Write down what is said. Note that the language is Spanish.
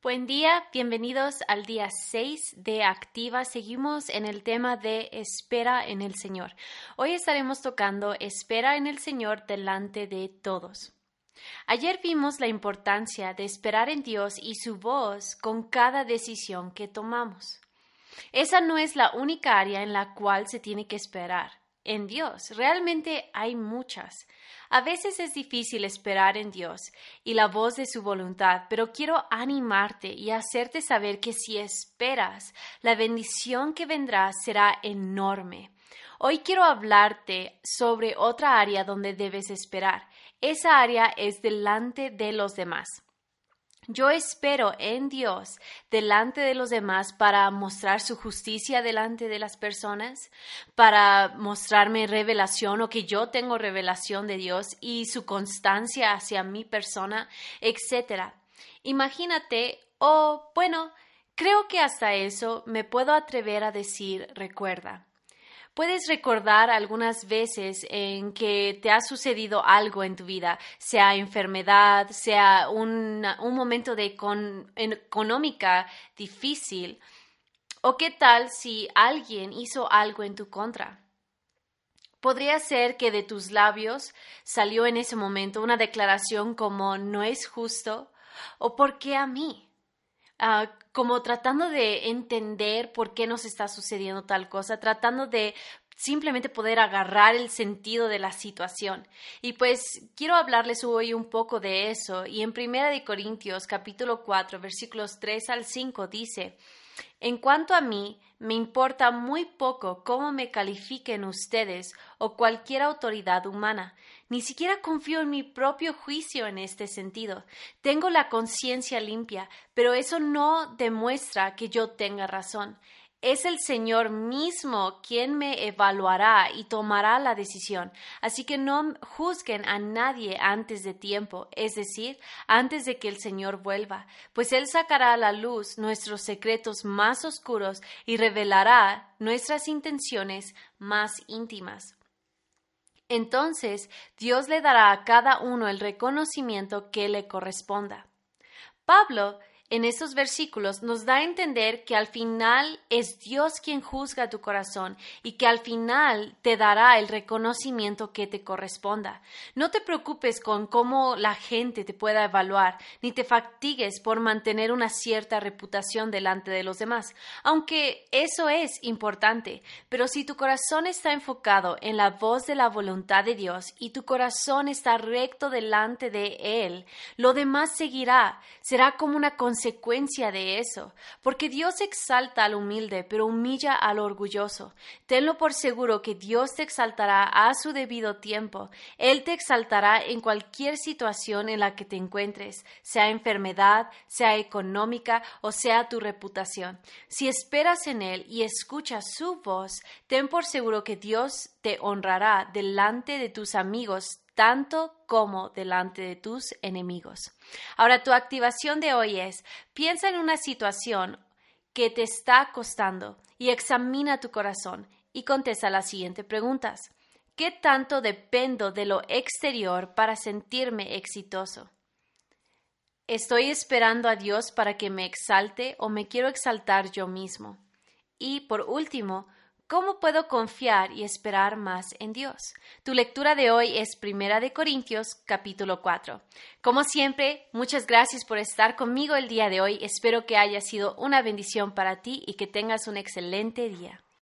Buen día, bienvenidos al día 6 de Activa. Seguimos en el tema de espera en el Señor. Hoy estaremos tocando espera en el Señor delante de todos. Ayer vimos la importancia de esperar en Dios y su voz con cada decisión que tomamos. Esa no es la única área en la cual se tiene que esperar en Dios. Realmente hay muchas. A veces es difícil esperar en Dios y la voz de su voluntad, pero quiero animarte y hacerte saber que si esperas, la bendición que vendrá será enorme. Hoy quiero hablarte sobre otra área donde debes esperar. Esa área es delante de los demás. Yo espero en Dios delante de los demás para mostrar su justicia delante de las personas, para mostrarme revelación o que yo tengo revelación de Dios y su constancia hacia mi persona, etc. Imagínate, oh, bueno, creo que hasta eso me puedo atrever a decir recuerda. ¿Puedes recordar algunas veces en que te ha sucedido algo en tu vida, sea enfermedad, sea un, momento de económica difícil? ¿O qué tal si alguien hizo algo en tu contra? Podría ser que de tus labios salió en ese momento una declaración como no es justo o ¿por qué a mí? Ah, como tratando de entender por qué nos está sucediendo tal cosa, tratando de simplemente poder agarrar el sentido de la situación. Y pues quiero hablarles hoy un poco de eso. Y en Primera de Corintios capítulo 4 versículos 3 al 5 dice, en cuanto a mí, me importa muy poco cómo me califiquen ustedes o cualquier autoridad humana. Ni siquiera confío en mi propio juicio en este sentido. Tengo la conciencia limpia, pero eso no demuestra que yo tenga razón. Es el Señor mismo quien me evaluará y tomará la decisión. Así que no juzguen a nadie antes de tiempo, es decir, antes de que el Señor vuelva, pues Él sacará a la luz nuestros secretos más oscuros y revelará nuestras intenciones más íntimas. Entonces Dios le dará a cada uno el reconocimiento que le corresponda. Pablo en estos versículos nos da a entender que al final es Dios quien juzga tu corazón y que al final te dará el reconocimiento que te corresponda. No te preocupes con cómo la gente te pueda evaluar, ni te fatigues por mantener una cierta reputación delante de los demás, aunque eso es importante. Pero si tu corazón está enfocado en la voz de la voluntad de Dios y tu corazón está recto delante de Él, lo demás seguirá, será como una consecuencia de eso, porque Dios exalta al humilde, pero humilla al orgulloso. Tenlo por seguro que Dios te exaltará a su debido tiempo. Él te exaltará en cualquier situación en la que te encuentres, sea enfermedad, sea económica o sea tu reputación. Si esperas en Él y escuchas su voz, ten por seguro que Dios te honrará delante de tus amigos tanto como delante de tus enemigos. Ahora, tu activación de hoy es, piensa en una situación que te está costando y examina tu corazón y contesta las siguientes preguntas. ¿Qué tanto dependo de lo exterior para sentirme exitoso? ¿Estoy esperando a Dios para que me exalte o me quiero exaltar yo mismo? Y por último, ¿Cómo puedo confiar y esperar más en Dios? Tu lectura de hoy es Primera de Corintios, capítulo 4. Como siempre, muchas gracias por estar conmigo el día de hoy. Espero que haya sido una bendición para ti y que tengas un excelente día.